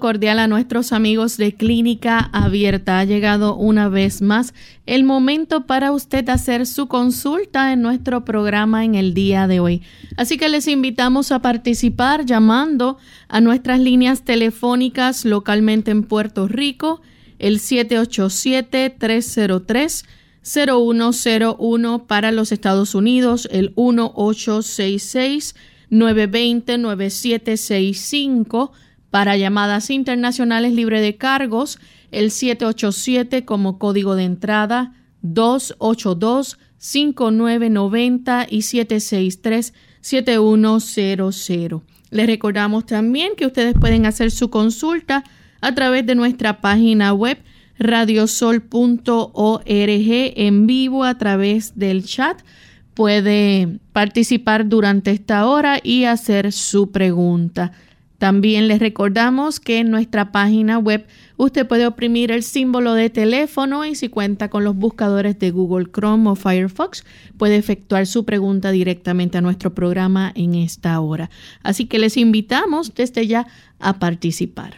Cordial a nuestros amigos de Clínica Abierta. Ha llegado una vez más el momento para usted hacer su consulta en nuestro programa en el día de hoy. Así que les invitamos a participar llamando a nuestras líneas telefónicas localmente en Puerto Rico, el 787-303-0101 para los Estados Unidos, el 1866 920 9765 para llamadas internacionales libre de cargos, el 787 como código de entrada, 282-5990 y 763-7100. Les recordamos también que ustedes pueden hacer su consulta a través de nuestra página web radiosol.org en vivo a través del chat. Puede participar durante esta hora y hacer su pregunta. También les recordamos que en nuestra página web usted puede oprimir el símbolo de teléfono y si cuenta con los buscadores de Google Chrome o Firefox puede efectuar su pregunta directamente a nuestro programa en esta hora. Así que les invitamos desde ya a participar.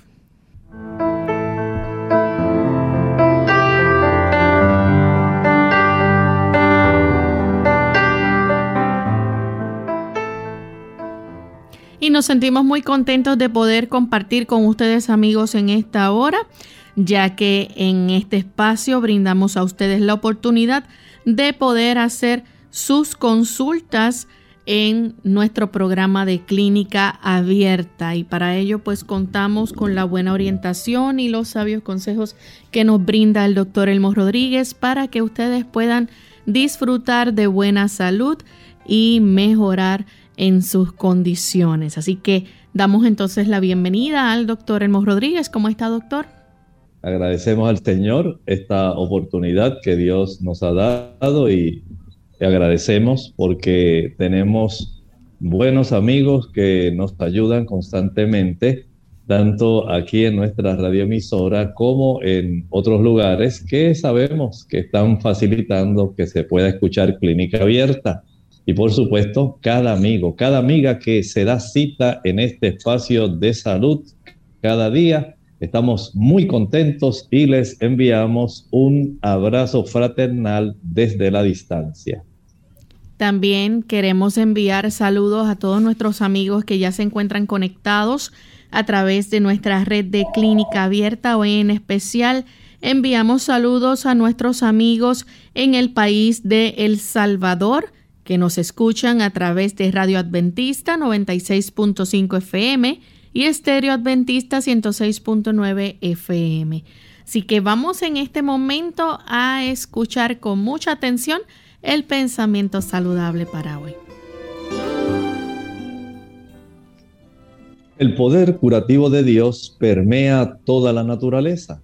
Y nos sentimos muy contentos de poder compartir con ustedes amigos en esta hora, ya que en este espacio brindamos a ustedes la oportunidad de poder hacer sus consultas en nuestro programa de clínica abierta. Y para ello pues contamos con la buena orientación y los sabios consejos que nos brinda el doctor Elmo Rodríguez para que ustedes puedan disfrutar de buena salud y mejorar en sus condiciones. Así que damos entonces la bienvenida al doctor Elmo Rodríguez. ¿Cómo está, doctor? Agradecemos al Señor esta oportunidad que Dios nos ha dado y agradecemos porque tenemos buenos amigos que nos ayudan constantemente, tanto aquí en nuestra radioemisora como en otros lugares que sabemos que están facilitando que se pueda escuchar clínica abierta. Y por supuesto, cada amigo, cada amiga que se da cita en este espacio de salud cada día, estamos muy contentos y les enviamos un abrazo fraternal desde la distancia. También queremos enviar saludos a todos nuestros amigos que ya se encuentran conectados a través de nuestra red de clínica abierta. Hoy en especial enviamos saludos a nuestros amigos en el país de El Salvador, que nos escuchan a través de Radio Adventista 96.5 FM y Estéreo Adventista 106.9 FM. Así que vamos en este momento a escuchar con mucha atención el pensamiento saludable para hoy. El poder curativo de Dios permea toda la naturaleza.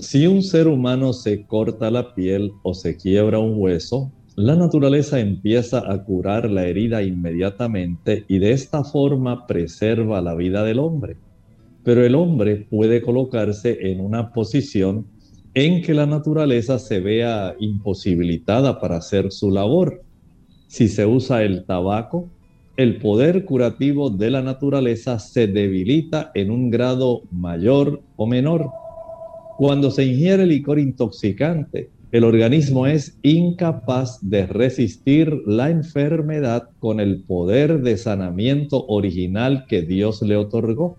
Si un ser humano se corta la piel o se quiebra un hueso, la naturaleza empieza a curar la herida inmediatamente y de esta forma preserva la vida del hombre. Pero el hombre puede colocarse en una posición en que la naturaleza se vea imposibilitada para hacer su labor. Si se usa el tabaco, el poder curativo de la naturaleza se debilita en un grado mayor o menor. Cuando se ingiere licor intoxicante, el organismo es incapaz de resistir la enfermedad con el poder de sanamiento original que Dios le otorgó.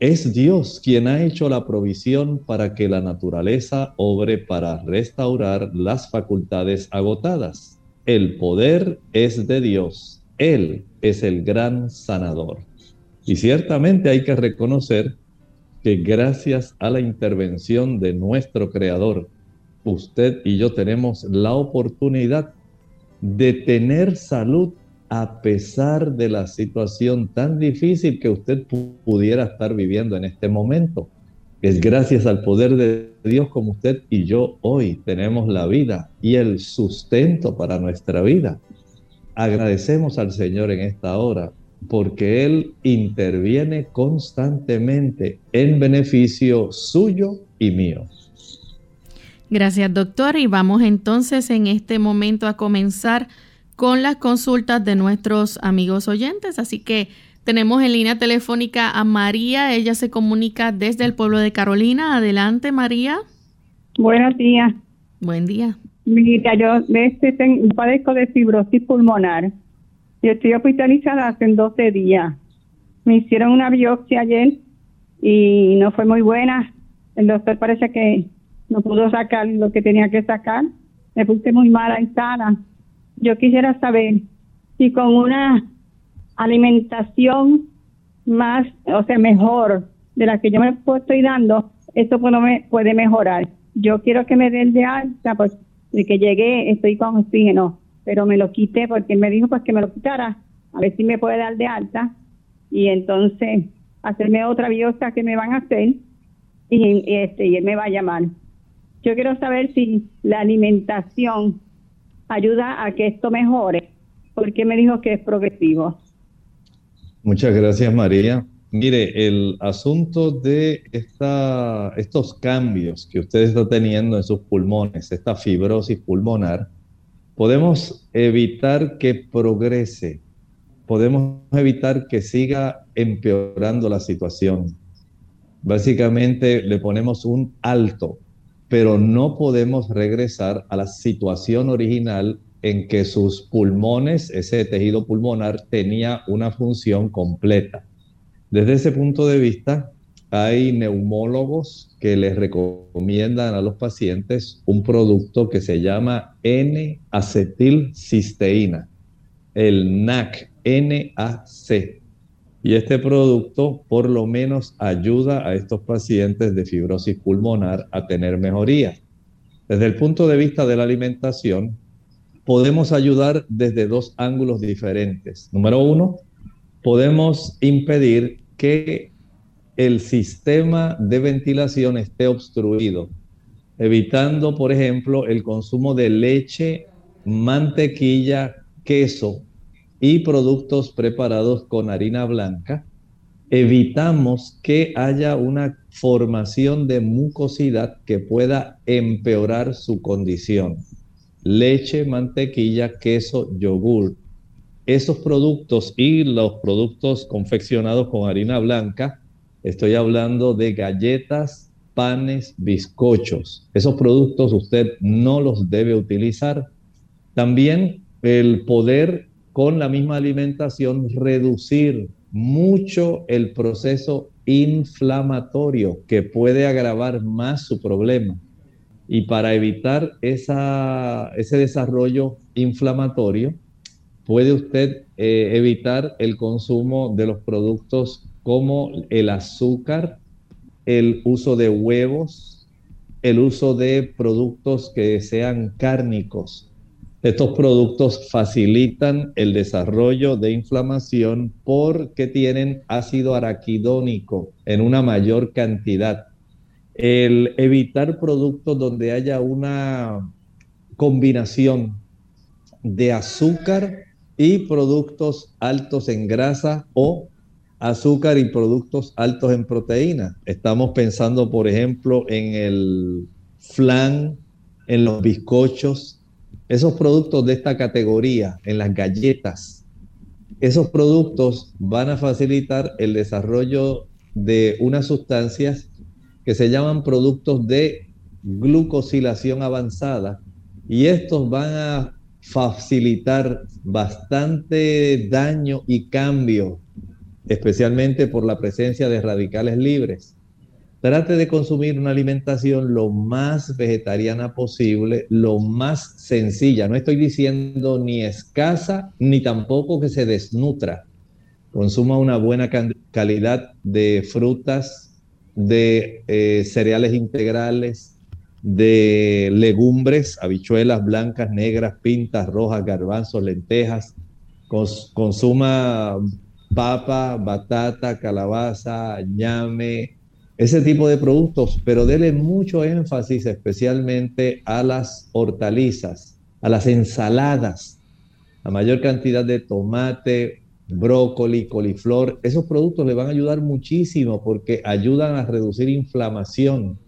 Es Dios quien ha hecho la provisión para que la naturaleza obre para restaurar las facultades agotadas. El poder es de Dios. Él es el gran sanador. Y ciertamente hay que reconocer que gracias a la intervención de nuestro Creador, usted y yo tenemos la oportunidad de tener salud a pesar de la situación tan difícil que usted pudiera estar viviendo en este momento. Es gracias al poder de Dios como usted y yo hoy tenemos la vida y el sustento para nuestra vida. Agradecemos al Señor en esta hora porque Él interviene constantemente en beneficio suyo y mío. Gracias, doctor. Y vamos entonces en este momento a comenzar con las consultas de nuestros amigos oyentes. Así que tenemos en línea telefónica a María. Ella se comunica desde el pueblo de Carolina. Adelante, María. Buenos días. Buen día. Mira, yo este padezco de fibrosis pulmonar. Yo estoy hospitalizada hace 12 días. Me hicieron una biopsia ayer y no fue muy buena. El doctor parece que no pudo sacar lo que tenía que sacar. Me puse muy mala en sala. Yo quisiera saber si con una alimentación más, o sea, mejor de la que yo me estoy dando, esto puede, mejorar. Yo quiero que me den de alta, pues de que llegué estoy con oxígeno, pero me lo quité porque él me dijo pues que me lo quitara, a ver si me puede dar de alta y entonces hacerme otra biopsia que me van a hacer y, este y él me va a llamar. Yo quiero saber si la alimentación ayuda a que esto mejore, porque me dijo que es progresivo. Muchas gracias, María. Mire, el asunto de estos cambios que usted está teniendo en sus pulmones, esta fibrosis pulmonar, podemos evitar que progrese, podemos evitar que siga empeorando la situación. Básicamente le ponemos un alto pero no podemos regresar a la situación original en que sus pulmones, ese tejido pulmonar, tenía una función completa. Desde ese punto de vista, hay neumólogos que les recomiendan a los pacientes un producto que se llama N-acetilcisteína, el NAC, NAC. Y este producto por lo menos ayuda a estos pacientes de fibrosis pulmonar a tener mejoría. Desde el punto de vista de la alimentación, podemos ayudar desde dos ángulos diferentes. Número uno, podemos impedir que el sistema de ventilación esté obstruido, evitando, por ejemplo, el consumo de leche, mantequilla, queso y productos preparados con harina blanca, evitamos que haya una formación de mucosidad que pueda empeorar su condición. Leche, mantequilla, queso, yogur. Esos productos y los productos confeccionados con harina blanca, estoy hablando de galletas, panes, bizcochos. Esos productos usted no los debe utilizar. También el poder con la misma alimentación reducir mucho el proceso inflamatorio que puede agravar más su problema. Y para evitar ese desarrollo inflamatorio, puede usted eh, evitar el consumo de los productos como el azúcar, el uso de huevos, el uso de productos que sean cárnicos, estos productos facilitan el desarrollo de inflamación porque tienen ácido araquidónico en una mayor cantidad. El evitar productos donde haya una combinación de azúcar y productos altos en grasa o azúcar y productos altos en proteína. Estamos pensando, por ejemplo, en el flan, en los bizcochos, esos productos de esta categoría, en las galletas, esos productos van a facilitar el desarrollo de unas sustancias que se llaman productos de glucosilación avanzada y estos van a facilitar bastante daño y cambio, especialmente por la presencia de radicales libres. Trate de consumir una alimentación lo más vegetariana posible, lo más sencilla. No estoy diciendo ni escasa, ni tampoco que se desnutra. Consuma una buena calidad de frutas, de eh, cereales integrales, de legumbres, habichuelas blancas, negras, pintas, rojas, garbanzos, lentejas. consuma papa, batata, calabaza, ñame, ese tipo de productos, pero dele mucho énfasis especialmente a las hortalizas, a las ensaladas, a mayor cantidad de tomate, brócoli, coliflor. Esos productos le van a ayudar muchísimo porque ayudan a reducir inflamación.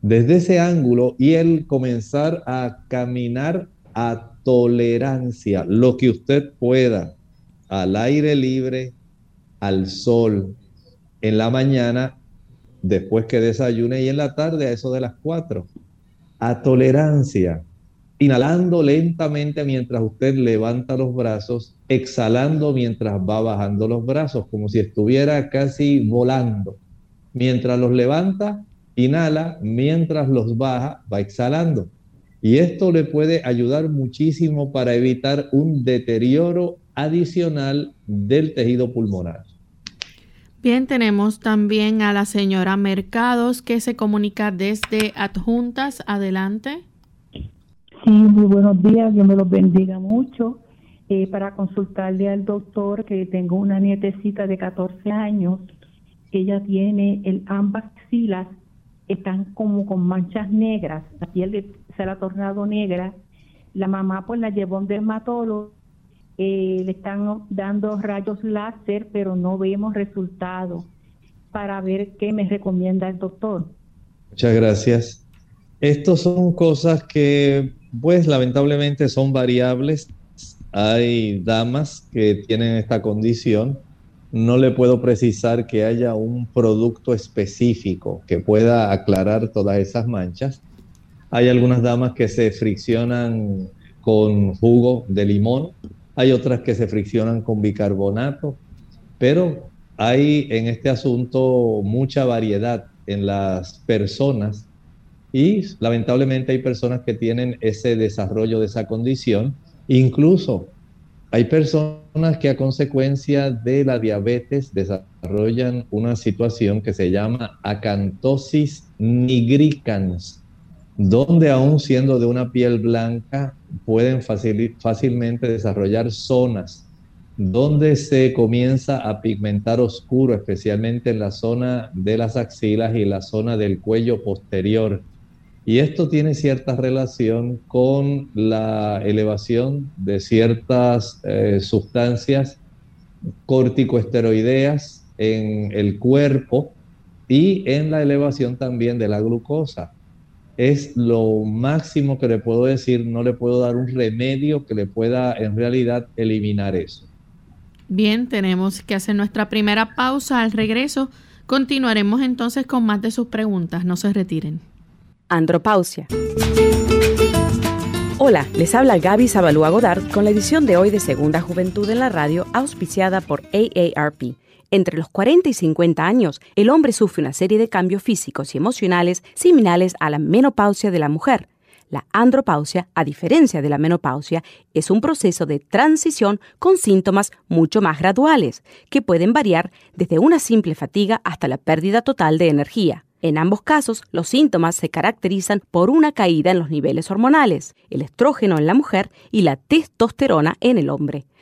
Desde ese ángulo y el comenzar a caminar a tolerancia, lo que usted pueda, al aire libre, al sol, en la mañana después que desayune y en la tarde a eso de las 4. A tolerancia, inhalando lentamente mientras usted levanta los brazos, exhalando mientras va bajando los brazos, como si estuviera casi volando. Mientras los levanta, inhala, mientras los baja, va exhalando. Y esto le puede ayudar muchísimo para evitar un deterioro adicional del tejido pulmonar. Bien, tenemos también a la señora Mercados que se comunica desde Adjuntas. Adelante. Sí, muy buenos días, Dios me los bendiga mucho. Eh, para consultarle al doctor que tengo una nietecita de 14 años, ella tiene el ambas axilas, están como con manchas negras, la piel se la ha tornado negra. La mamá pues la llevó a un dermatólogo eh, le están dando rayos láser, pero no vemos resultados para ver qué me recomienda el doctor. Muchas gracias. Estos son cosas que, pues, lamentablemente son variables. Hay damas que tienen esta condición. No le puedo precisar que haya un producto específico que pueda aclarar todas esas manchas. Hay algunas damas que se friccionan con jugo de limón, hay otras que se friccionan con bicarbonato, pero hay en este asunto mucha variedad en las personas y lamentablemente hay personas que tienen ese desarrollo de esa condición. Incluso hay personas que a consecuencia de la diabetes desarrollan una situación que se llama acantosis nigricans, donde aún siendo de una piel blanca pueden fácilmente desarrollar zonas donde se comienza a pigmentar oscuro, especialmente en la zona de las axilas y la zona del cuello posterior. Y esto tiene cierta relación con la elevación de ciertas eh, sustancias corticoesteroideas en el cuerpo y en la elevación también de la glucosa es lo máximo que le puedo decir, no le puedo dar un remedio que le pueda en realidad eliminar eso. Bien, tenemos que hacer nuestra primera pausa. Al regreso continuaremos entonces con más de sus preguntas. No se retiren. Andropausia. Hola, les habla Gaby Zabalúa Godard con la edición de hoy de Segunda Juventud en la Radio, auspiciada por AARP entre los 40 y 50 años, el hombre sufre una serie de cambios físicos y emocionales similares a la menopausia de la mujer. La andropausia, a diferencia de la menopausia, es un proceso de transición con síntomas mucho más graduales, que pueden variar desde una simple fatiga hasta la pérdida total de energía. En ambos casos, los síntomas se caracterizan por una caída en los niveles hormonales, el estrógeno en la mujer y la testosterona en el hombre.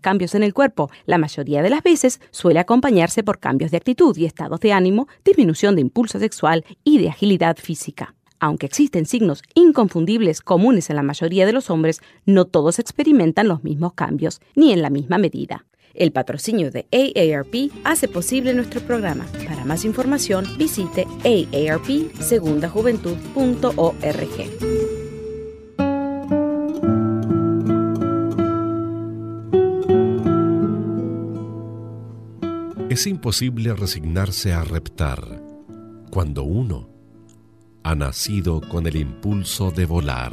cambios en el cuerpo, la mayoría de las veces suele acompañarse por cambios de actitud y estados de ánimo, disminución de impulso sexual y de agilidad física. Aunque existen signos inconfundibles comunes en la mayoría de los hombres, no todos experimentan los mismos cambios, ni en la misma medida. El patrocinio de AARP hace posible nuestro programa. Para más información, visite aarpsegundajuventud.org. Es imposible resignarse a reptar cuando uno ha nacido con el impulso de volar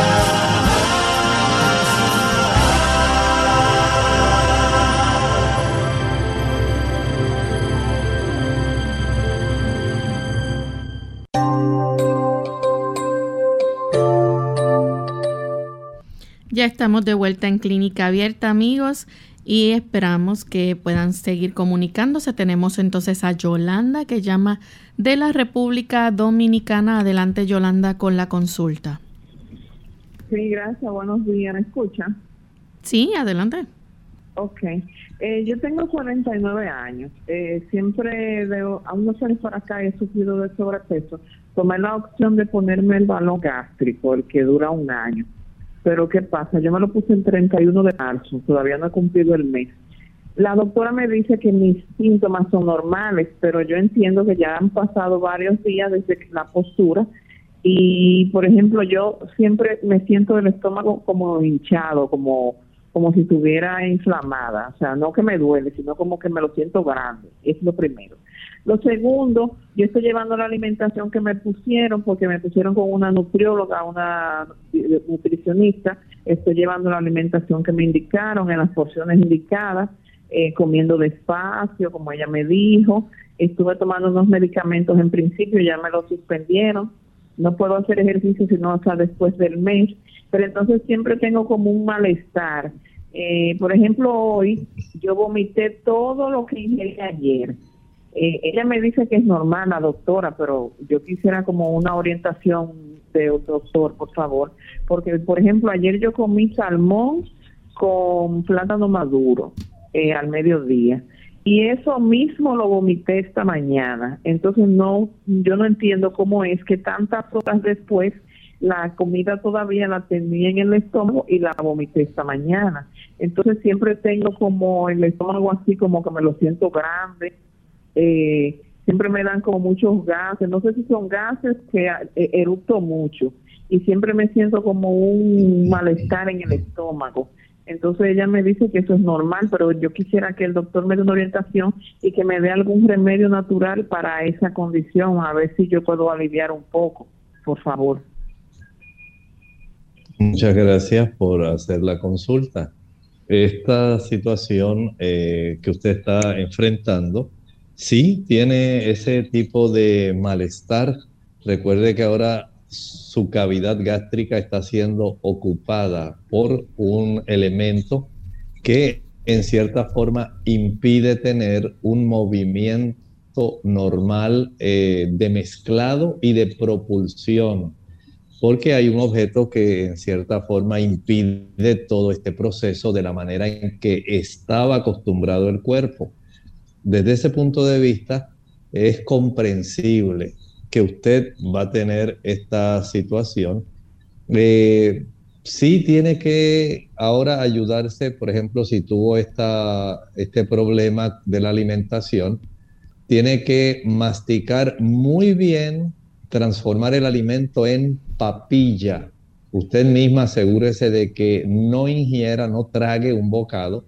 Ya estamos de vuelta en Clínica Abierta, amigos, y esperamos que puedan seguir comunicándose. Tenemos entonces a Yolanda que llama de la República Dominicana. Adelante, Yolanda, con la consulta. Sí, gracias. Buenos días. ¿Me escucha? Sí, adelante. Ok. Eh, yo tengo 49 años. Eh, siempre veo, a unos años por acá he sufrido de sobrepeso. Tomé la opción de ponerme el balón gástrico, el que dura un año pero ¿qué pasa? Yo me lo puse el 31 de marzo, todavía no he cumplido el mes. La doctora me dice que mis síntomas son normales, pero yo entiendo que ya han pasado varios días desde la postura y, por ejemplo, yo siempre me siento el estómago como hinchado, como como si estuviera inflamada, o sea, no que me duele, sino como que me lo siento grande, es lo primero. Lo segundo, yo estoy llevando la alimentación que me pusieron, porque me pusieron con una nutrióloga, una nutricionista, estoy llevando la alimentación que me indicaron en las porciones indicadas, eh, comiendo despacio, como ella me dijo, estuve tomando unos medicamentos en principio, ya me los suspendieron, no puedo hacer ejercicio sino hasta después del mes, pero entonces siempre tengo como un malestar. Eh, por ejemplo, hoy yo vomité todo lo que ingerí ayer eh, ella me dice que es normal, la doctora, pero yo quisiera como una orientación de un doctor, por favor, porque, por ejemplo, ayer yo comí salmón con plátano maduro eh, al mediodía y eso mismo lo vomité esta mañana. Entonces no, yo no entiendo cómo es que tantas horas después la comida todavía la tenía en el estómago y la vomité esta mañana. Entonces siempre tengo como el estómago así como que me lo siento grande eh, siempre me dan como muchos gases, no sé si son gases que eh, erupto mucho y siempre me siento como un malestar en el estómago. Entonces ella me dice que eso es normal, pero yo quisiera que el doctor me dé una orientación y que me dé algún remedio natural para esa condición, a ver si yo puedo aliviar un poco, por favor. Muchas gracias por hacer la consulta. Esta situación eh, que usted está enfrentando Sí, tiene ese tipo de malestar. Recuerde que ahora su cavidad gástrica está siendo ocupada por un elemento que en cierta forma impide tener un movimiento normal eh, de mezclado y de propulsión, porque hay un objeto que en cierta forma impide todo este proceso de la manera en que estaba acostumbrado el cuerpo desde ese punto de vista es comprensible que usted va a tener esta situación. Eh, sí tiene que ahora ayudarse, por ejemplo, si tuvo esta, este problema de la alimentación, tiene que masticar muy bien, transformar el alimento en papilla. Usted misma asegúrese de que no ingiera, no trague un bocado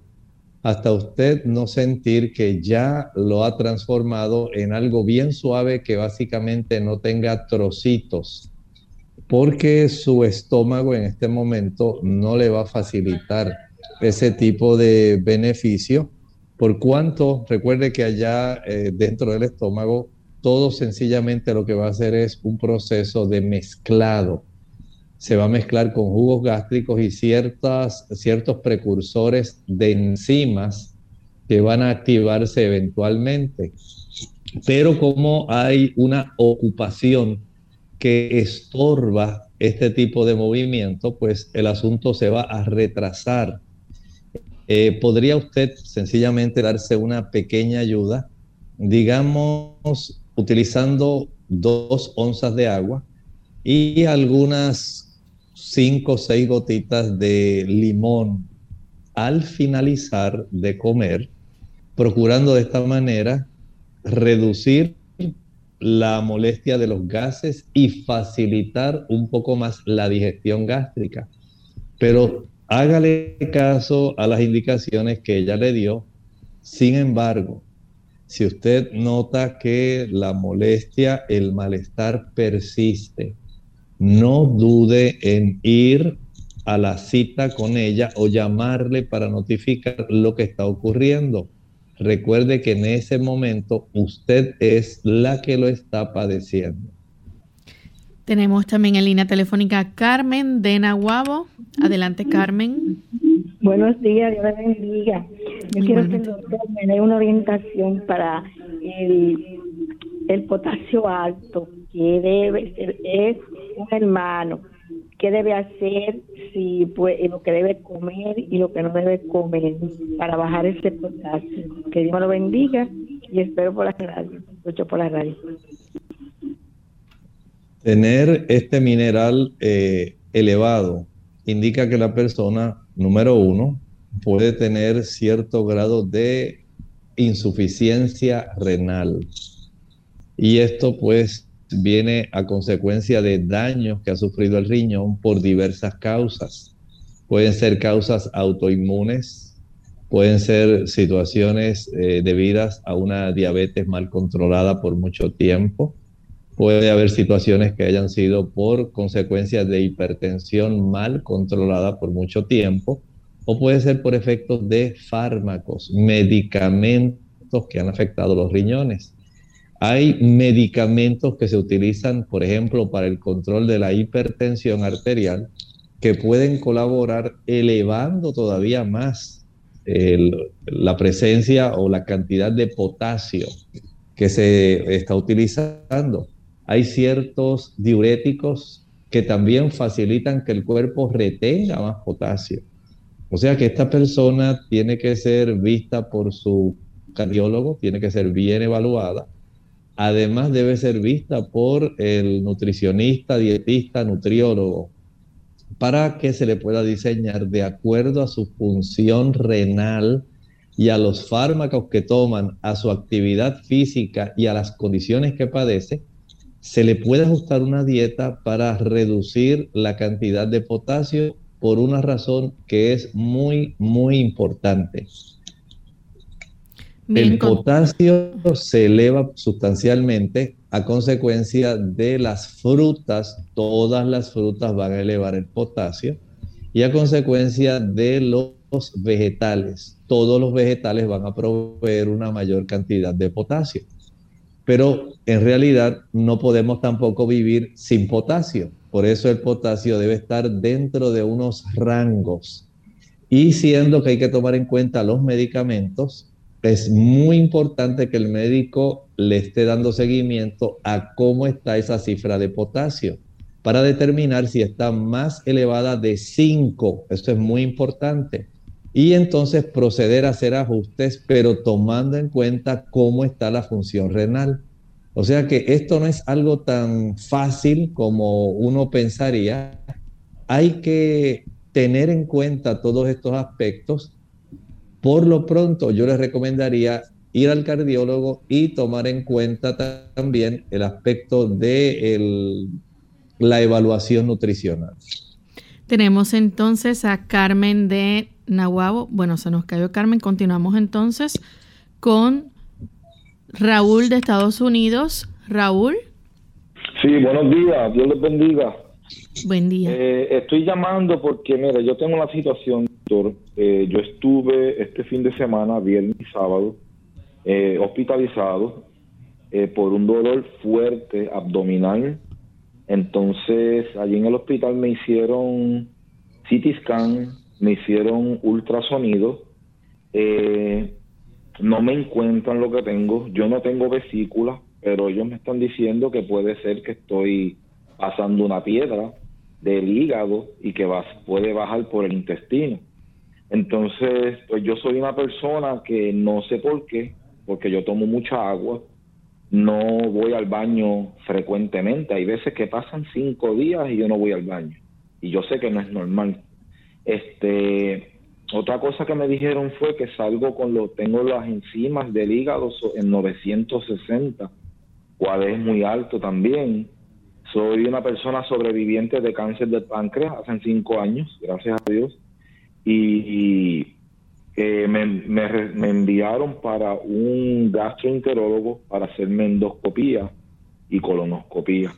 hasta usted no sentir que ya lo ha transformado en algo bien suave que básicamente no tenga trocitos. porque su estómago en este momento no le va a facilitar ese tipo de beneficio, por cuanto recuerde que allá eh, dentro del estómago todo sencillamente lo que va a hacer es un proceso de mezclado. Se va a mezclar con jugos gástricos y ciertas, ciertos precursores de enzimas que van a activarse eventualmente. Pero como hay una ocupación que estorba este tipo de movimiento, pues el asunto se va a retrasar. Eh, ¿Podría usted sencillamente darse una pequeña ayuda? Digamos, utilizando dos onzas de agua y algunas cinco o seis gotitas de limón al finalizar de comer, procurando de esta manera reducir la molestia de los gases y facilitar un poco más la digestión gástrica. Pero hágale caso a las indicaciones que ella le dio. Sin embargo, si usted nota que la molestia, el malestar persiste, no dude en ir a la cita con ella o llamarle para notificar lo que está ocurriendo. Recuerde que en ese momento usted es la que lo está padeciendo. Tenemos también en línea telefónica Carmen de Nahuabo. Adelante, Carmen. Buenos días, Dios bendiga. Yo quiero que el doctor me dé una orientación para el, el potasio alto, que debe ser, es un hermano. ¿Qué debe hacer? Si pues, lo que debe comer y lo que no debe comer para bajar ese potasio. Que Dios lo bendiga y espero por la radio, escucho por la radio. Tener este mineral eh, elevado indica que la persona, número uno, puede tener cierto grado de insuficiencia renal. Y esto pues viene a consecuencia de daños que ha sufrido el riñón por diversas causas. Pueden ser causas autoinmunes, pueden ser situaciones eh, debidas a una diabetes mal controlada por mucho tiempo, puede haber situaciones que hayan sido por consecuencias de hipertensión mal controlada por mucho tiempo, o puede ser por efectos de fármacos, medicamentos que han afectado los riñones. Hay medicamentos que se utilizan, por ejemplo, para el control de la hipertensión arterial, que pueden colaborar elevando todavía más la presencia o la cantidad de potasio que se está utilizando. Hay ciertos diuréticos que también facilitan que el cuerpo retenga más potasio. O sea que esta persona tiene que ser vista por su cardiólogo, tiene que ser bien evaluada. Además debe ser vista por el nutricionista, dietista, nutriólogo, para que se le pueda diseñar de acuerdo a su función renal y a los fármacos que toman, a su actividad física y a las condiciones que padece, se le puede ajustar una dieta para reducir la cantidad de potasio por una razón que es muy, muy importante. El potasio se eleva sustancialmente a consecuencia de las frutas. Todas las frutas van a elevar el potasio y a consecuencia de los vegetales. Todos los vegetales van a proveer una mayor cantidad de potasio. Pero en realidad no podemos tampoco vivir sin potasio. Por eso el potasio debe estar dentro de unos rangos. Y siendo que hay que tomar en cuenta los medicamentos, es muy importante que el médico le esté dando seguimiento a cómo está esa cifra de potasio para determinar si está más elevada de 5. Esto es muy importante. Y entonces proceder a hacer ajustes, pero tomando en cuenta cómo está la función renal. O sea que esto no es algo tan fácil como uno pensaría. Hay que tener en cuenta todos estos aspectos. Por lo pronto, yo les recomendaría ir al cardiólogo y tomar en cuenta también el aspecto de la evaluación nutricional. Tenemos entonces a Carmen de Nahuabo. Bueno, se nos cayó Carmen. Continuamos entonces con Raúl de Estados Unidos. Raúl. Sí, buenos días, Dios les bendiga. Buen día. Eh, estoy llamando porque, mira, yo tengo una situación. Eh, yo estuve este fin de semana, viernes y sábado, eh, hospitalizado por un dolor fuerte abdominal. Entonces, allí en el hospital me hicieron CT scan, me hicieron ultrasonido. no me encuentran lo que tengo. Yo no tengo vesícula, pero ellos me están diciendo que puede ser que estoy pasando una piedra del hígado y que puede bajar por el intestino. Entonces, pues yo soy una persona que no sé por qué, porque yo tomo mucha agua, no voy al baño frecuentemente. Hay veces que pasan cinco días y yo no voy al baño. Y yo sé que no es normal. Este, otra cosa que me dijeron fue que salgo con lo, tengo las enzimas del hígado en 960, cual es muy alto también. Soy una persona sobreviviente de cáncer de páncreas hace cinco años, gracias a Dios. Y, eh, me, enviaron para un gastroenterólogo para hacerme endoscopía y colonoscopía.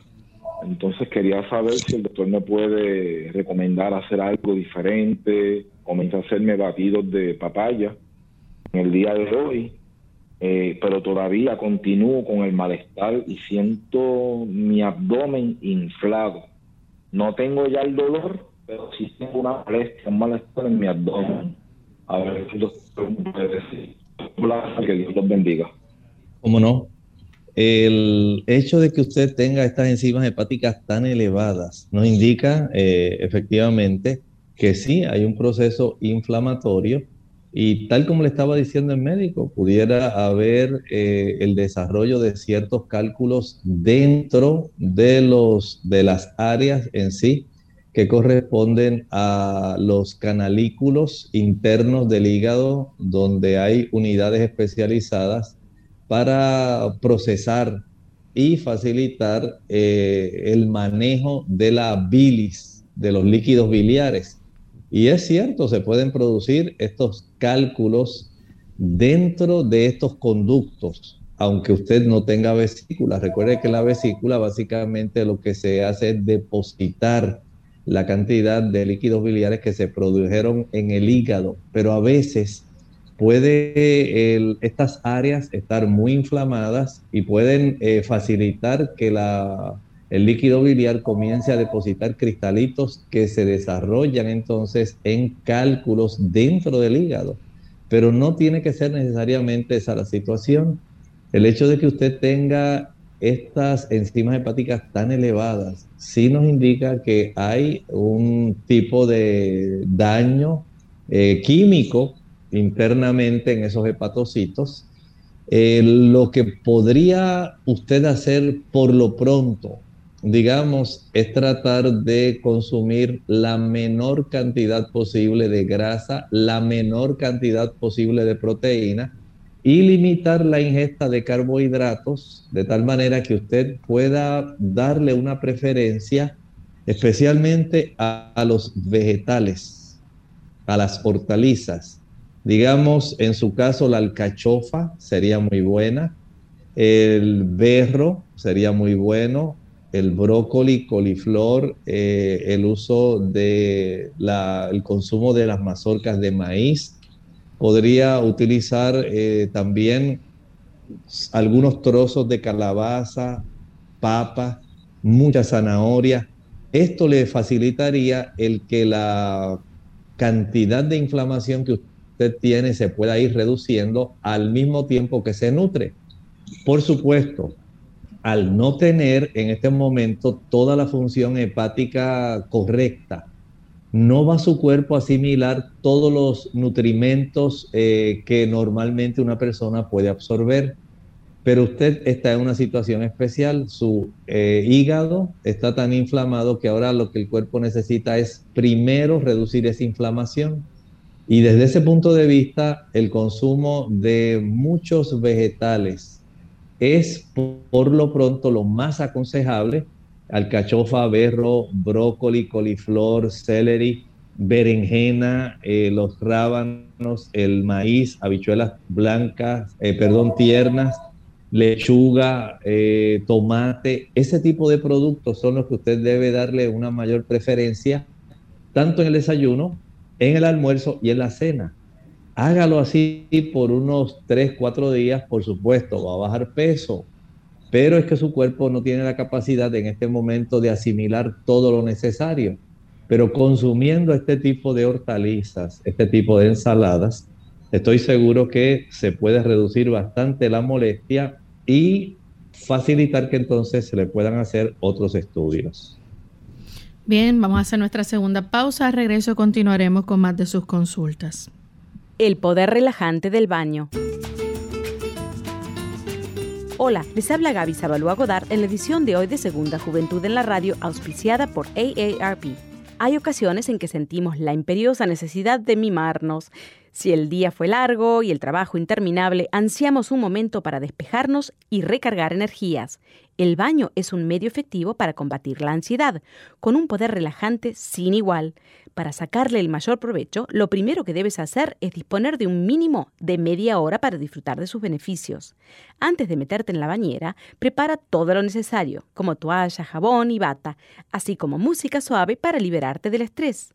Entonces quería saber si el doctor me puede recomendar hacer algo diferente, comenzar a hacerme batidos de papaya en el día de hoy eh, pero todavía continúo con el malestar y siento mi abdomen inflado. No tengo ya el dolor, pero sí tengo una molestia, un malestar en mi abdomen. A ver si doctor puede decir. Que Dios los bendiga. ¿Cómo no? El hecho de que usted tenga estas enzimas hepáticas tan elevadas nos indica eh, efectivamente que sí hay un proceso inflamatorio y tal como le estaba diciendo el médico, pudiera haber eh, el desarrollo de ciertos cálculos dentro de, los, de las áreas en sí que corresponden a los canalículos internos del hígado, donde hay unidades especializadas para procesar y facilitar eh, el manejo de la bilis, de los líquidos biliares. Y es cierto, se pueden producir estos cálculos dentro de estos conductos, aunque usted no tenga vesícula. Recuerde que la vesícula básicamente lo que se hace es depositar la cantidad de líquidos biliares que se produjeron en el hígado, pero a veces puede estas áreas estar muy inflamadas y pueden eh, facilitar que la el líquido biliar comience a depositar cristalitos que se desarrollan entonces en cálculos dentro del hígado. Pero no tiene que ser necesariamente esa la situación. El hecho de que usted tenga estas enzimas hepáticas tan elevadas sí nos indica que hay un tipo de daño eh, químico internamente en esos hepatocitos. Eh, lo que podría usted hacer por lo pronto digamos, es tratar de consumir la menor cantidad posible de grasa, la menor cantidad posible de proteína y limitar la ingesta de carbohidratos de tal manera que usted pueda darle una preferencia especialmente a, los vegetales, a las hortalizas. Digamos, en su caso, la alcachofa sería muy buena, el berro sería muy bueno, el brócoli, coliflor, eh, el uso de el consumo de las mazorcas de maíz. Podría utilizar eh, también algunos trozos de calabaza, papa, mucha zanahoria. Esto le facilitaría el que la cantidad de inflamación que usted tiene se pueda ir reduciendo al mismo tiempo que se nutre. Por supuesto, al no tener en este momento toda la función hepática correcta, no va su cuerpo a asimilar todos los nutrimentos eh, que normalmente una persona puede absorber. Pero usted está en una situación especial, su eh, hígado está tan inflamado que ahora lo que el cuerpo necesita es primero reducir esa inflamación. Y desde ese punto de vista, el consumo de muchos vegetales, es por lo pronto lo más aconsejable. Alcachofa, berro, brócoli, coliflor, celery, berenjena, eh, los rábanos, el maíz, habichuelas blancas, eh, perdón, tiernas, lechuga, eh, tomate, ese tipo de productos son los que usted debe darle una mayor preferencia, tanto en el desayuno, en el almuerzo y en la cena. Hágalo así por unos 3, 4 días, por supuesto, va a bajar peso, pero es que su cuerpo no tiene la capacidad en este momento de asimilar todo lo necesario. Pero consumiendo este tipo de hortalizas, este tipo de ensaladas, estoy seguro que se puede reducir bastante la molestia y facilitar que entonces se le puedan hacer otros estudios. Bien, vamos a hacer nuestra segunda pausa. Al regreso continuaremos con más de sus consultas. El poder relajante del baño. Hola, les habla Gaby Zabalúa Godard en la edición de hoy de Segunda Juventud en la Radio, auspiciada por AARP. Hay ocasiones en que sentimos la imperiosa necesidad de mimarnos. Si el día fue largo y el trabajo interminable, ansiamos un momento para despejarnos y recargar energías. El baño es un medio efectivo para combatir la ansiedad, con un poder relajante sin igual. Para sacarle el mayor provecho, lo primero que debes hacer es disponer de un mínimo de media hora para disfrutar de sus beneficios. Antes de meterte en la bañera, prepara todo lo necesario, como toalla, jabón y bata, así como música suave para liberarte del estrés.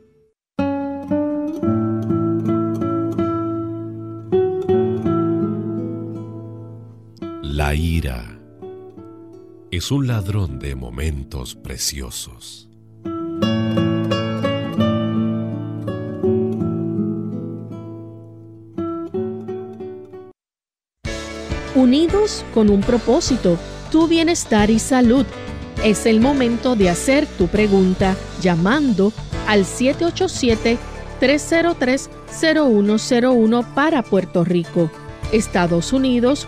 La ira es un ladrón de momentos preciosos. Unidos con un propósito, tu bienestar y salud. Es el momento de hacer tu pregunta llamando al 787-303-0101 para Puerto Rico, Estados Unidos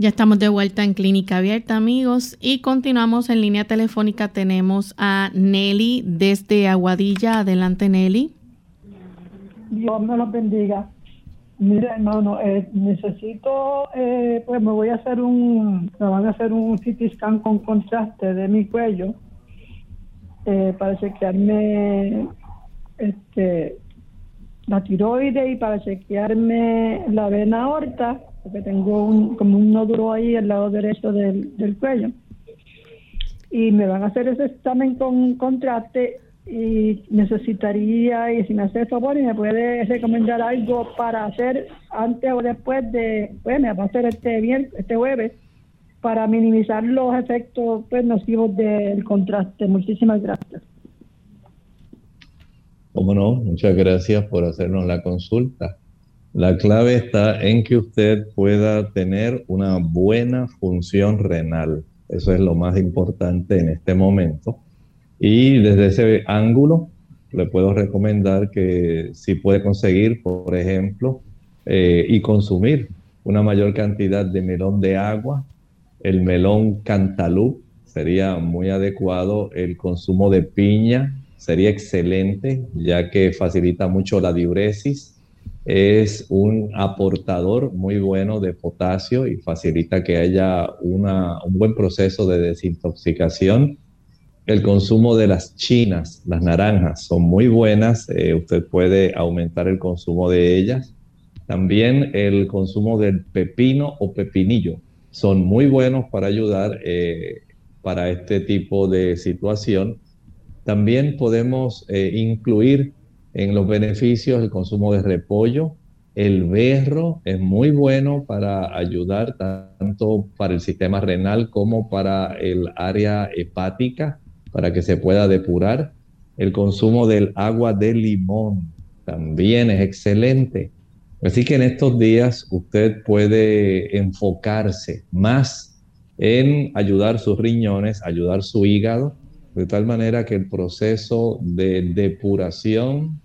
Ya estamos de vuelta en Clínica Abierta, amigos, y continuamos en línea telefónica. Tenemos a Nelly desde Aguadilla. Adelante, Nelly. Dios me los bendiga. Mira, hermano, eh, necesito, eh, pues me voy a hacer un, me van a hacer un CT scan con contraste de mi cuello eh, para chequearme este, la tiroide y para chequearme la vena aorta porque tengo un, como un nódulo ahí al lado derecho del, cuello. Y me van a hacer ese examen con contraste y necesitaría, y si me hace el favor, y me puede recomendar algo para hacer antes o después de, pues me va a hacer este bien, este jueves, para minimizar los efectos pues, nocivos del contraste. Muchísimas gracias. Cómo no, muchas gracias por hacernos la consulta. La clave está en que usted pueda tener una buena función renal. Eso es lo más importante en este momento. Y desde ese ángulo, le puedo recomendar que si puede conseguir, por ejemplo, eh, y consumir una mayor cantidad de melón de agua, el melón cantalú sería muy adecuado, el consumo de piña sería excelente, ya que facilita mucho la diuresis es un aportador muy bueno de potasio y facilita que haya un buen proceso de desintoxicación. El consumo de las chinas, las naranjas, son muy buenas. Eh, usted puede aumentar el consumo de ellas. También el consumo del pepino o pepinillo son muy buenos para ayudar eh, para este tipo de situación. También podemos eh, incluir en los beneficios el consumo de repollo. El berro es muy bueno para ayudar tanto para el sistema renal como para el área hepática, para que se pueda depurar. El consumo del agua de limón también es excelente. Así que en estos días usted puede enfocarse más en ayudar sus riñones, ayudar su hígado, de tal manera que el proceso de depuración,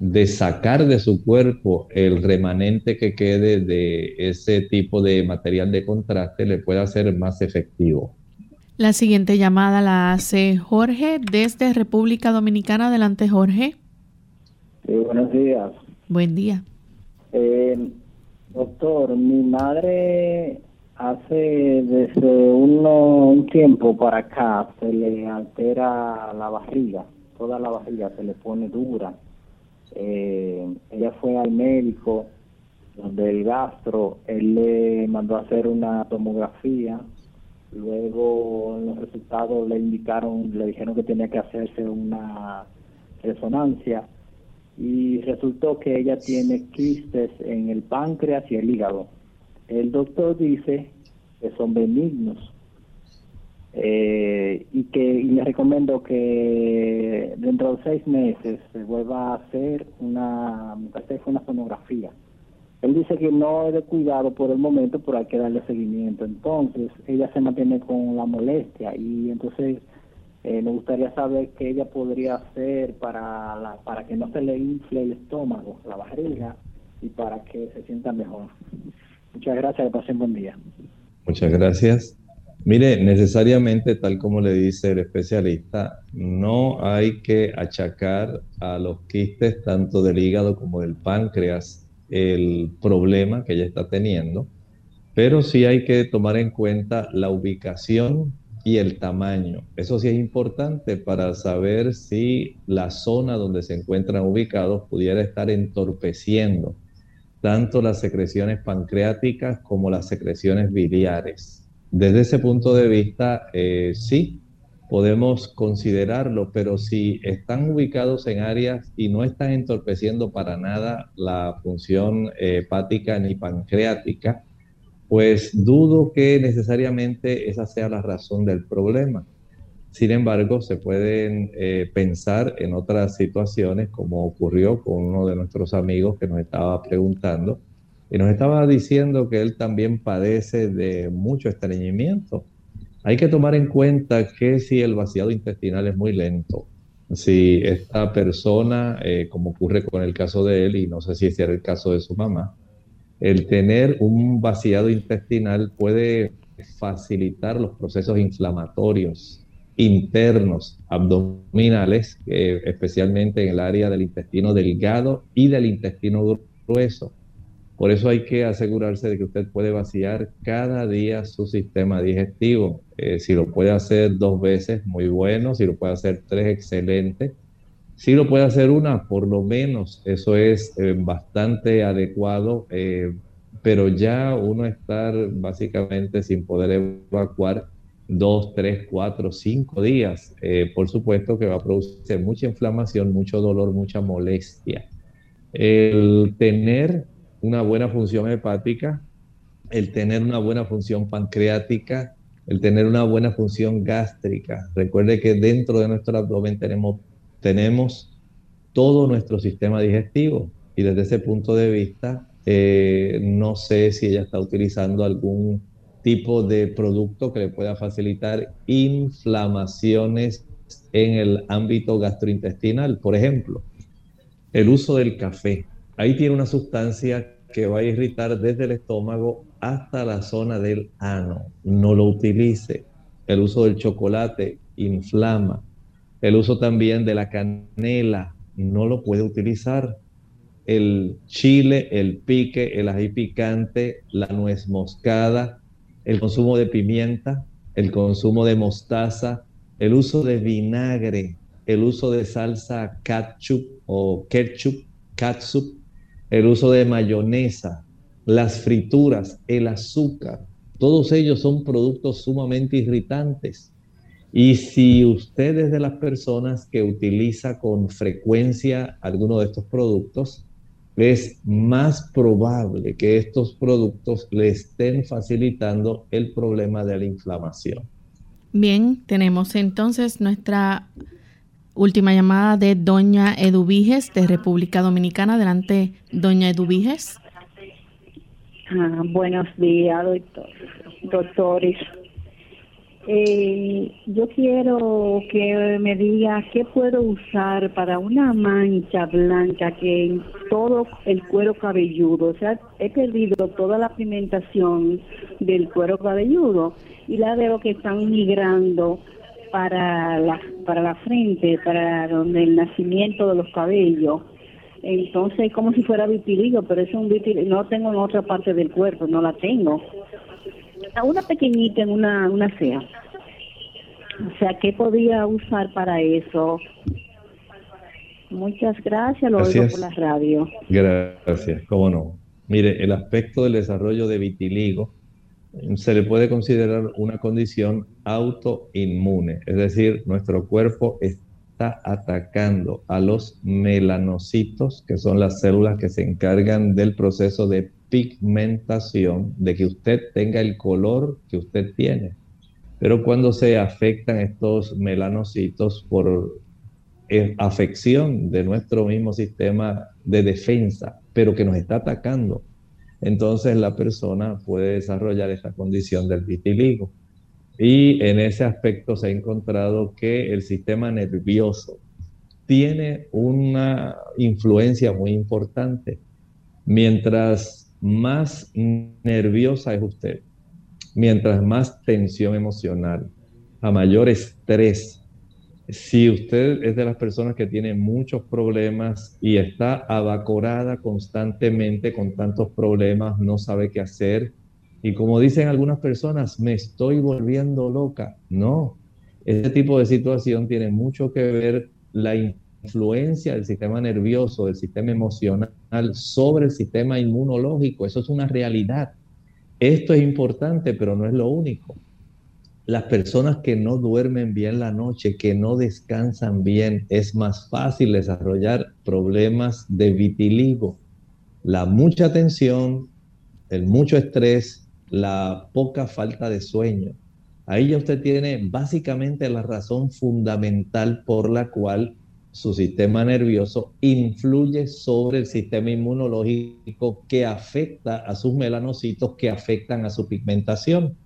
de sacar de su cuerpo el remanente que quede de ese tipo de material de contraste le pueda ser más efectivo. La siguiente llamada la hace Jorge desde República Dominicana. Adelante, Jorge. Sí, buenos días. Buen día. Eh, doctor, mi madre hace desde un tiempo para acá se le altera la barriga, toda la barriga se le pone dura. Eh, ella fue al médico donde el gastro, él le mandó a hacer una tomografía, luego en los resultados le indicaron, le dijeron que tenía que hacerse una resonancia y resultó que ella tiene quistes en el páncreas y el hígado el doctor dice que son benignos eh, y que le recomiendo que dentro de seis meses se vuelva a hacer una, una sonografía. Él dice que no es de cuidado por el momento, pero hay que darle seguimiento. Entonces, ella se mantiene con la molestia y entonces eh, me gustaría saber qué ella podría hacer para, la, para que no se le infle el estómago, la barriga y para que se sienta mejor. Muchas gracias, que pasen buen día. Muchas gracias. Mire, necesariamente, tal como le dice el especialista, no hay que achacar a los quistes tanto del hígado como del páncreas el problema que ella está teniendo, pero sí hay que tomar en cuenta la ubicación y el tamaño. Eso sí es importante para saber si la zona donde se encuentran ubicados pudiera estar entorpeciendo tanto las secreciones pancreáticas como las secreciones biliares. Desde ese punto de vista, eh, sí, podemos considerarlo, pero si están ubicados en áreas y no están entorpeciendo para nada la función eh, hepática ni pancreática, pues dudo que necesariamente esa sea la razón del problema. Sin embargo, se pueden eh, pensar en otras situaciones, como ocurrió con uno de nuestros amigos que nos estaba preguntando, y nos estaba diciendo que él también padece de mucho estreñimiento. Hay que tomar en cuenta que si el vaciado intestinal es muy lento, si esta persona, eh, como ocurre con el caso de él, y no sé si ese era el caso de su mamá, el tener un vaciado intestinal puede facilitar los procesos inflamatorios internos abdominales, especialmente en el área del intestino delgado y del intestino grueso. Por eso hay que asegurarse de que usted puede vaciar cada día su sistema digestivo. Eh, si lo puede hacer dos veces, muy bueno. Si lo puede hacer tres, excelente. Si lo puede hacer una, por lo menos, eso es eh, bastante adecuado. Eh, pero ya uno estar básicamente sin poder evacuar dos, tres, cuatro, cinco días, eh, por supuesto que va a producir mucha inflamación, mucho dolor, mucha molestia. El tener una buena función hepática, el tener una buena función pancreática, el tener una buena función gástrica. Recuerde que dentro de nuestro abdomen tenemos, tenemos todo nuestro sistema digestivo y desde ese punto de vista eh, no sé si ella está utilizando algún tipo de producto que le pueda facilitar inflamaciones en el ámbito gastrointestinal. Por ejemplo, el uso del café. Ahí tiene una sustancia que va a irritar desde el estómago hasta la zona del ano. No lo utilice. El uso del chocolate inflama. El uso también de la canela no lo puede utilizar. El chile, el pique, el ají picante, la nuez moscada, el consumo de pimienta, el consumo de mostaza, el uso de vinagre, el uso de salsa ketchup o ketchup, catsup, el uso de mayonesa, las frituras, el azúcar, todos ellos son productos sumamente irritantes. Y si usted es de las personas que utiliza con frecuencia alguno de estos productos, es más probable que estos productos le estén facilitando el problema de la inflamación. Bien, tenemos entonces nuestra última llamada de doña Eduviges de República Dominicana. Adelante, doña Eduviges. Ah, buenos días, doctor, doctores. Eh, yo quiero que me diga qué puedo usar para una mancha blanca que en todo el cuero cabelludo, o sea, he perdido toda la pigmentación del cuero cabelludo y la veo que están migrando para la, para la frente, para donde el nacimiento de los cabellos. Entonces, como si fuera vitiligo, pero es un vitiligo, no tengo en otra parte del cuerpo, no la tengo una pequeñita en una, una sea. O sea, ¿qué podía usar para eso? Muchas gracias, lo oigo por la radio. Gracias, cómo no. Mire, el aspecto del desarrollo de vitiligo se le puede considerar una condición autoinmune, es decir, nuestro cuerpo está atacando a los melanocitos, que son las células que se encargan del proceso de pigmentación, de que usted tenga el color que usted tiene. Pero cuando se afectan estos melanocitos por eh, afección de nuestro mismo sistema de defensa, pero que nos está atacando, entonces la persona puede desarrollar esta condición del vitiligo. Y en ese aspecto se ha encontrado que el sistema nervioso tiene una influencia muy importante. Mientras más nerviosa es usted, mientras más tensión emocional, a mayor estrés, si usted es de las personas que tiene muchos problemas y está abacorada constantemente con tantos problemas, no sabe qué hacer, y como dicen algunas personas, me estoy volviendo loca. No, ese tipo de situación tiene mucho que ver la influencia del sistema nervioso, del sistema emocional sobre el sistema inmunológico. Eso es una realidad. Esto es importante, pero no es lo único. Las personas que no duermen bien la noche, que no descansan bien, es más fácil desarrollar problemas de vitiligo. La mucha tensión, el mucho estrés, la poca falta de sueño. Ahí ya usted tiene básicamente la razón fundamental por la cual su sistema nervioso influye sobre el sistema inmunológico que afecta a sus melanocitos que afectan a su pigmentación.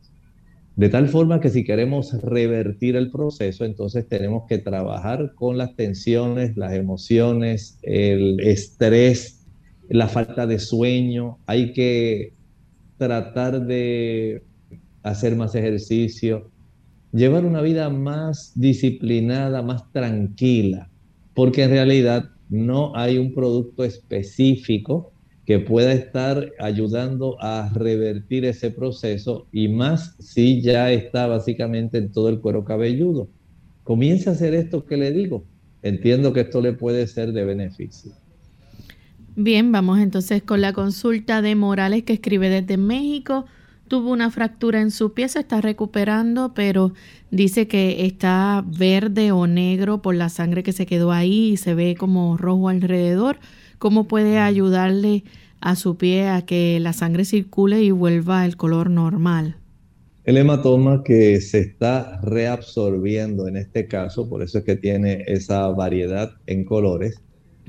De tal forma que si queremos revertir el proceso, entonces tenemos que trabajar con las tensiones, las emociones, el estrés, la falta de sueño. Hay que tratar de hacer más ejercicio, llevar una vida más disciplinada, más tranquila porque en realidad no hay un producto específico que pueda estar ayudando a revertir ese proceso y más si ya está básicamente en todo el cuero cabelludo. Comienza a hacer esto que le digo. Entiendo que esto le puede ser de beneficio. Bien, vamos entonces con la consulta de Morales que escribe desde México tuvo una fractura en su pie, se está recuperando, pero dice que está verde o negro por la sangre que se quedó ahí y se ve como rojo alrededor. ¿Cómo puede ayudarle a su pie a que la sangre circule y vuelva al color normal? El hematoma que se está reabsorbiendo en este caso, por eso es que tiene esa variedad en colores,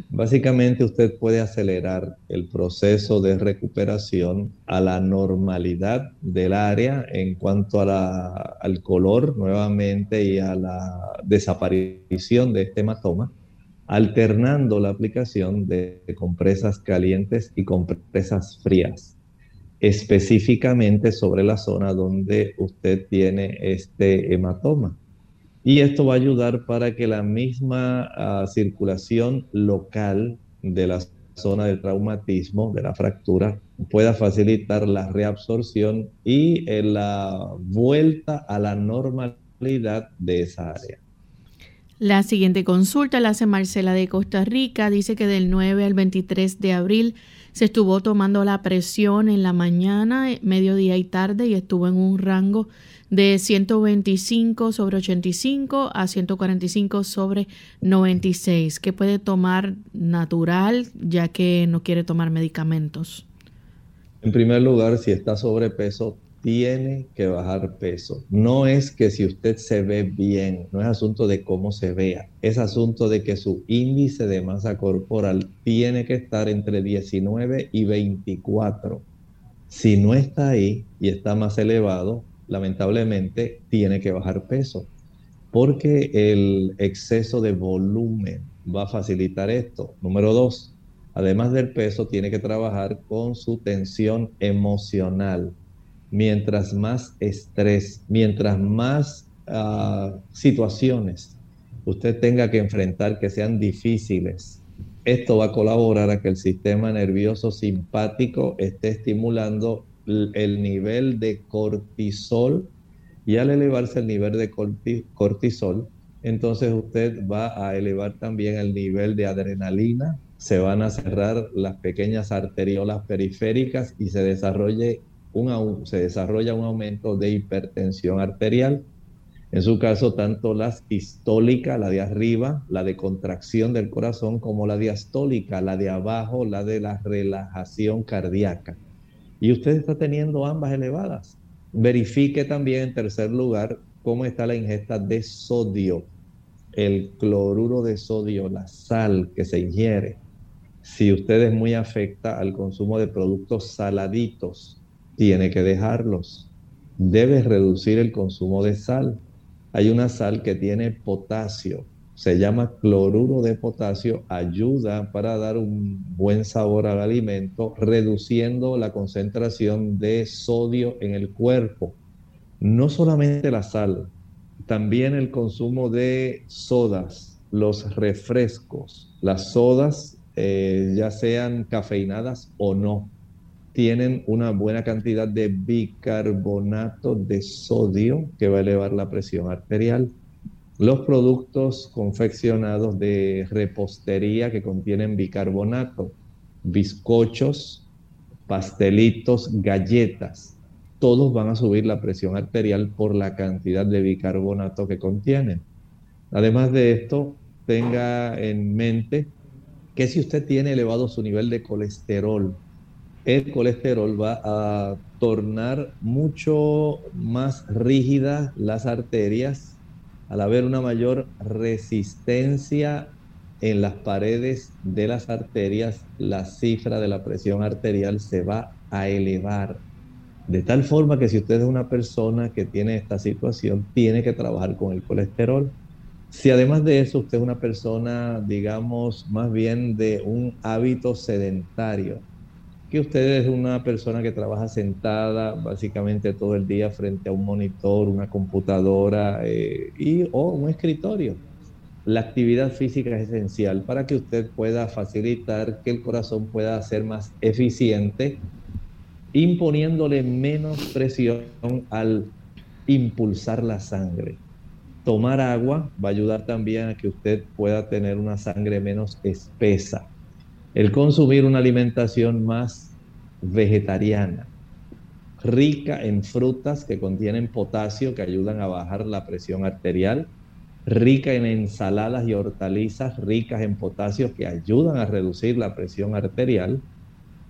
Básicamente usted puede acelerar el proceso de recuperación a la normalidad del área en cuanto al color nuevamente y a la desaparición de este hematoma, alternando la aplicación de compresas calientes y compresas frías, específicamente sobre la zona donde usted tiene este hematoma. Y esto va a ayudar para que la misma ah, circulación local de la zona del traumatismo, de la fractura, pueda facilitar la reabsorción y eh, la vuelta a la normalidad normalidad de esa área. La siguiente consulta la hace Marcela de Costa Rica. Dice que del 9 al 23 de abril se estuvo tomando la presión en la mañana, mediodía y tarde y estuvo en un rango de 125 sobre 85 a 145 sobre 96, que puede tomar natural ya que no quiere tomar medicamentos. En primer lugar, si está sobrepeso, tiene que bajar peso. No es que si usted se ve bien, no es asunto de cómo se vea, es asunto de que su índice de masa corporal tiene que estar entre 19 y 24. Si no está ahí y está más elevado, lamentablemente tiene que bajar peso, porque el exceso de volumen va a facilitar esto. Número dos, además del peso, tiene que trabajar con su tensión emocional mientras más estrés, mientras más ah, situaciones usted tenga que enfrentar que sean difíciles, esto va a colaborar a que el sistema nervioso simpático esté estimulando el nivel de cortisol y al elevarse el nivel de cortisol, entonces usted va a elevar también el nivel de adrenalina, se van a cerrar las pequeñas arteriolas periféricas y se desarrolle se desarrolla un aumento de hipertensión arterial. En su caso, tanto la sistólica, la de arriba, la de contracción del corazón, como la diastólica, la de abajo, la de la relajación cardíaca. Y usted está teniendo ambas elevadas. Verifique también, en tercer lugar, cómo está la ingesta de sodio, el cloruro de sodio, la sal que se ingiere. Si usted es muy afecta al consumo de productos saladitos, tiene que dejarlos. Debe reducir el consumo de sal. Hay una sal que tiene potasio, se llama cloruro de potasio, ayuda para dar un buen sabor al alimento, reduciendo la concentración de sodio en el cuerpo. No solamente la sal, también el consumo de sodas, los refrescos, las sodas, eh, ya sean cafeinadas o no tienen una buena cantidad de bicarbonato de sodio que va a elevar la presión arterial. Los productos confeccionados de repostería que contienen bicarbonato, bizcochos, pastelitos, galletas, todos van a subir la presión arterial por la cantidad de bicarbonato que contienen. Además de esto, tenga en mente que si usted tiene elevado su nivel de colesterol, el colesterol va a tornar mucho más rígidas las arterias al haber una mayor resistencia en las paredes de las arterias, la cifra de la presión arterial se va a elevar. De tal forma que si usted es una persona que tiene esta situación, tiene que trabajar con el colesterol. Si además de eso usted es una persona, digamos, más bien de un hábito sedentario, que usted es una persona que trabaja sentada básicamente todo el día frente a un monitor, una computadora eh, y, o un escritorio. La actividad física es esencial para que usted pueda facilitar que el corazón pueda ser más eficiente, imponiéndole menos presión al impulsar la sangre. Tomar agua va a ayudar también a que usted pueda tener una sangre menos espesa el consumir una alimentación más vegetariana, rica en frutas que contienen potasio que ayudan a bajar la presión arterial, rica en ensaladas y hortalizas ricas en potasio que ayudan a reducir la presión arterial.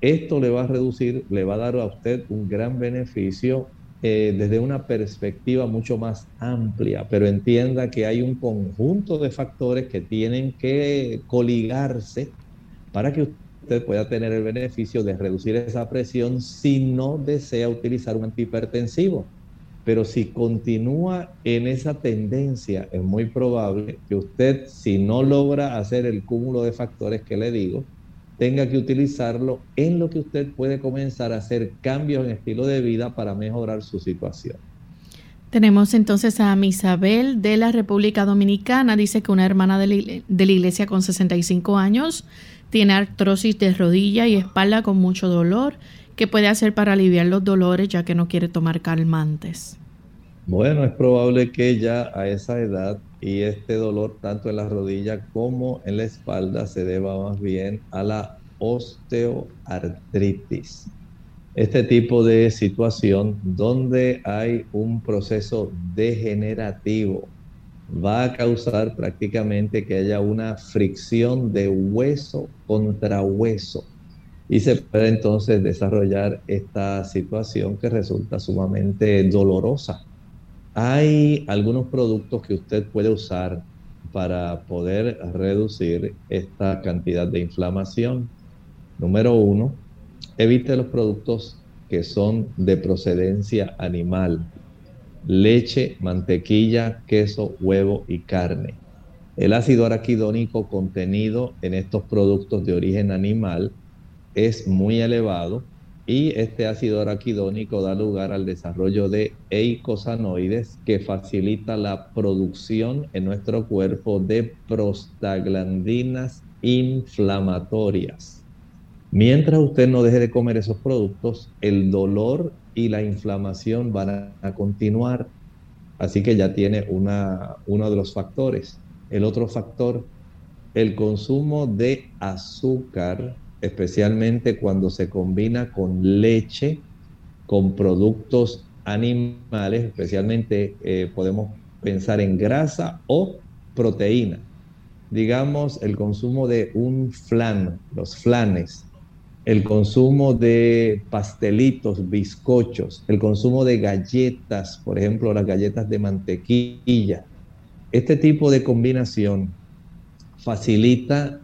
Esto le va a reducir, le va a dar a usted un gran beneficio eh, desde una perspectiva mucho más amplia, pero entienda que hay un conjunto de factores que tienen que coligarse para que usted pueda tener el beneficio de reducir esa presión si no desea utilizar un antihipertensivo. Pero si continúa en esa tendencia, es muy probable que usted, si no logra hacer el cúmulo de factores que le digo, tenga que utilizarlo en lo que usted puede comenzar a hacer cambios en estilo de vida para mejorar su situación. Tenemos entonces a Misabel de la República Dominicana. Dice que una hermana de la, de la iglesia con 65 años tiene artrosis de rodilla y espalda con mucho dolor. ¿Qué puede hacer para aliviar los dolores ya que no quiere tomar calmantes? Bueno, es probable que ya a esa edad y este dolor tanto en la rodilla como en la espalda se deba más bien a la osteoartritis. Este tipo de situación donde hay un proceso degenerativo va a causar prácticamente que haya una fricción de hueso contra hueso y se puede entonces desarrollar esta situación que resulta sumamente dolorosa. Hay algunos productos que usted puede usar para poder reducir esta cantidad de inflamación. Número uno, evite los productos que son de procedencia animal. Leche, mantequilla, queso, huevo y carne. El ácido araquidónico contenido en estos productos de origen animal es muy elevado y este ácido araquidónico da lugar al desarrollo de eicosanoides que facilita la producción en nuestro cuerpo de prostaglandinas inflamatorias. Mientras usted no deje de comer esos productos, el dolor y la inflamación van a, continuar. Así que ya tiene una, uno de los factores. El otro factor, el consumo de azúcar especialmente cuando se combina con leche, con productos animales, especialmente eh, podemos pensar en grasa o proteína. Digamos, el consumo de un flan, los flanes, el consumo de pastelitos, bizcochos, el consumo de galletas, por ejemplo, las galletas de mantequilla. Este tipo de combinación facilita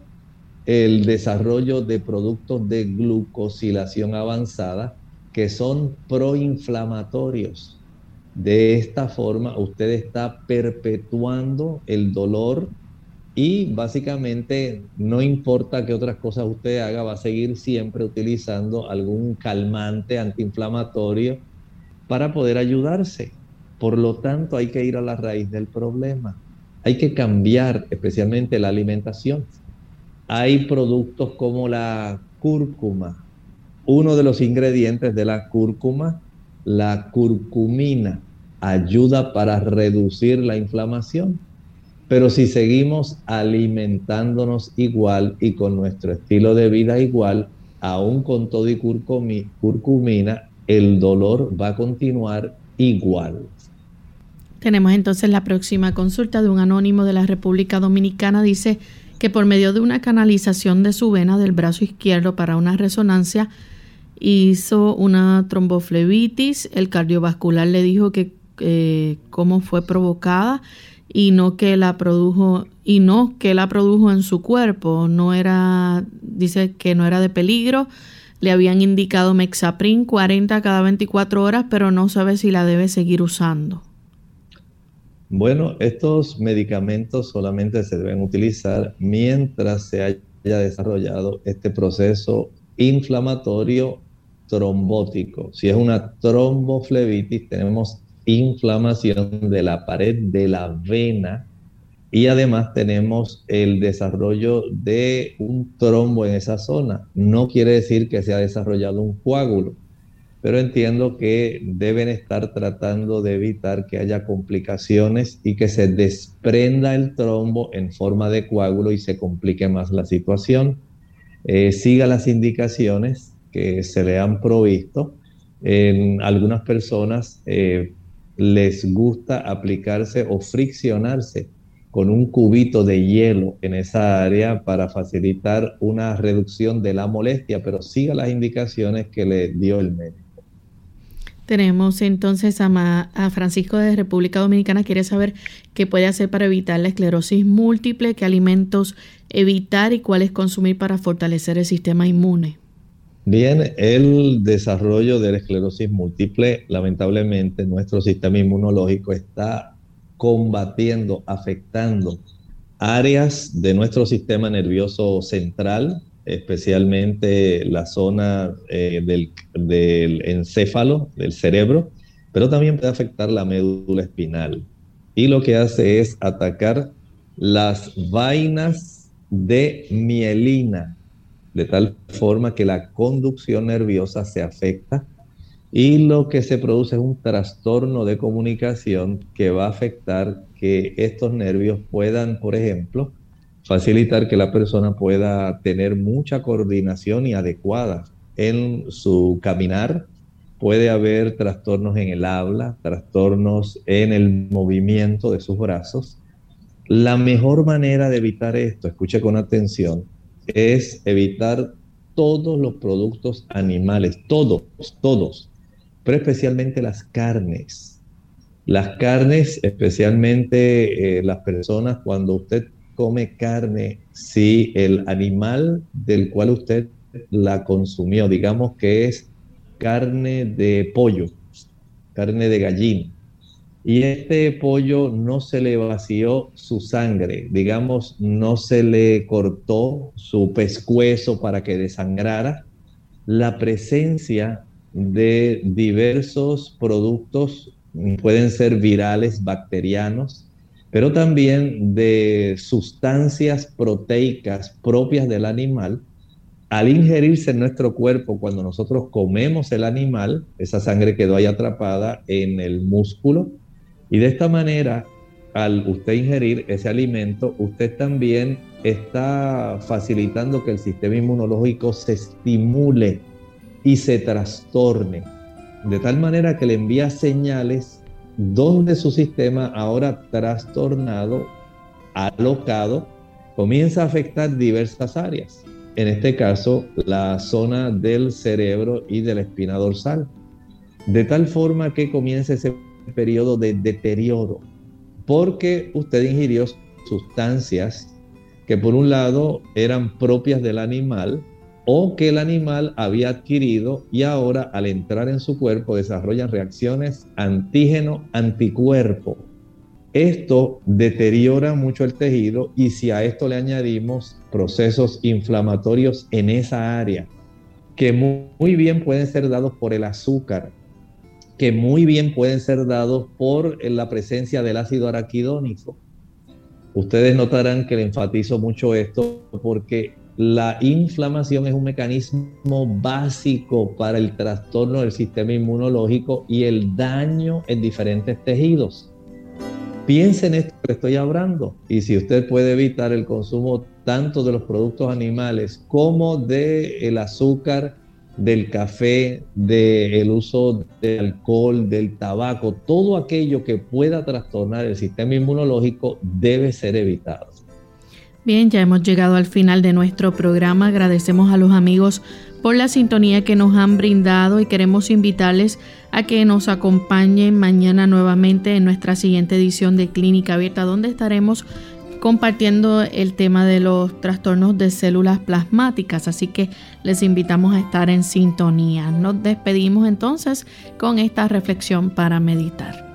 el desarrollo de productos de glucosilación avanzada que son proinflamatorios. De esta forma, usted está perpetuando el dolor y básicamente no importa qué otras cosas usted haga, va a seguir siempre utilizando algún calmante antiinflamatorio para poder ayudarse. Por lo tanto, hay que ir a la raíz del problema. Hay que cambiar especialmente la alimentación hay productos como la cúrcuma. Uno de los ingredientes de la cúrcuma, la curcumina, ayuda para reducir la inflamación. Pero si seguimos alimentándonos igual y con nuestro estilo de vida igual, aún con todo y curcumina, el dolor va a continuar igual. Tenemos entonces la próxima consulta de un anónimo de la República Dominicana. Dice, que por medio de una canalización de su vena del brazo izquierdo para una resonancia hizo una tromboflebitis. El cardiovascular le dijo que eh, cómo fue provocada y no que la produjo y no que la produjo en su cuerpo. No era, dice que no era de peligro. Le habían indicado Mexaprin 40 cada 24 horas, pero no sabe si la debe seguir usando. Bueno, estos medicamentos solamente se deben utilizar mientras se haya desarrollado este proceso inflamatorio trombótico. Si es una tromboflebitis, tenemos inflamación de la pared de la vena y además tenemos el desarrollo de un trombo en esa zona. No quiere decir que se ha desarrollado un coágulo pero entiendo que deben estar tratando de evitar que haya complicaciones y que se desprenda el trombo en forma de coágulo y se complique más la situación. Eh, siga las indicaciones que se le han provisto. En algunas personas eh, les gusta aplicarse o friccionarse con un cubito de hielo en esa área para facilitar una reducción de la molestia, pero siga las indicaciones que le dio el médico. Tenemos entonces a, a, Francisco de República Dominicana. Quiere saber qué puede hacer para evitar la esclerosis múltiple, qué alimentos evitar y cuáles consumir para fortalecer el sistema inmune. Bien, el desarrollo de la esclerosis múltiple, lamentablemente, nuestro sistema inmunológico está combatiendo, afectando áreas de nuestro sistema nervioso central, especialmente la zona eh, del, encéfalo, del cerebro, pero también puede afectar la médula espinal. Y lo que hace es atacar las vainas de mielina, de tal forma que la conducción nerviosa se afecta y lo que se produce es un trastorno de comunicación que va a afectar que estos nervios puedan, por ejemplo, facilitar que la persona pueda tener mucha coordinación y adecuada en su caminar. Puede haber trastornos en el habla, trastornos en el movimiento de sus brazos. La mejor manera de evitar esto, escuche con atención, es evitar todos los productos animales, todos, todos, pero especialmente las carnes. Las carnes, especialmente eh, las personas, cuando usted come carne, si el animal del cual usted la consumió, digamos que es carne de pollo, carne de gallina, y este pollo no se le vació su sangre, digamos, no se le cortó su pescuezo para que desangrara, la presencia de diversos productos pueden ser virales, bacterianos, pero también de sustancias proteicas propias del animal. Al ingerirse en nuestro cuerpo, cuando nosotros comemos el animal, esa sangre quedó ahí atrapada en el músculo y de esta manera, al usted ingerir ese alimento, usted también está facilitando que el sistema inmunológico se estimule y se trastorne, de tal manera que le envía señales donde su sistema ahora trastornado, alocado, comienza a afectar diversas áreas. En este caso, la zona del cerebro y de la espina dorsal. De tal forma que comienza ese periodo de deterioro, porque usted ingirió sustancias que por un lado eran propias del animal o que el animal había adquirido y ahora al entrar en su cuerpo desarrollan reacciones antígeno-anticuerpo. Esto deteriora mucho el tejido y si a esto le añadimos procesos inflamatorios en esa área, que muy bien pueden ser dados por el azúcar, que muy bien pueden ser dados por la presencia del ácido araquidónico. Ustedes notarán que le enfatizo mucho esto porque la inflamación es un mecanismo básico para el trastorno del sistema inmunológico y el daño en diferentes tejidos. Piensen en esto que estoy hablando y si usted puede evitar el consumo tanto de los productos animales como del el azúcar del café, del uso del alcohol, del tabaco, todo aquello que pueda trastornar el sistema inmunológico debe ser evitado. Bien, ya hemos llegado al final de nuestro programa. Agradecemos a los amigos por la sintonía que nos han brindado y queremos invitarles a que nos acompañen mañana nuevamente en nuestra siguiente edición de Clínica Abierta, donde estaremos compartiendo el tema de los trastornos de células plasmáticas, así que les invitamos a estar en sintonía. Nos despedimos entonces con esta reflexión para meditar.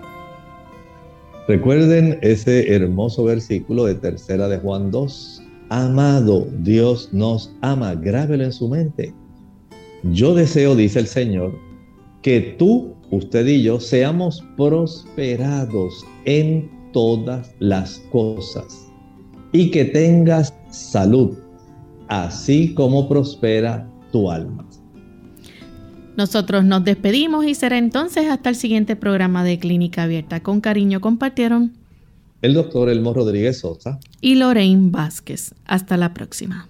Recuerden ese hermoso versículo de tercera de Juan 2. Amado, Dios nos ama, grábelo en su mente. Yo deseo, dice el Señor, que tú, usted y yo seamos prosperados en todas las cosas y que tengas salud, así como prospera tu alma. Nosotros nos despedimos y será entonces hasta el siguiente programa de Clínica Abierta. Con cariño compartieron el doctor Elmo Rodríguez Sosa y Lorraine Vázquez. Hasta la próxima.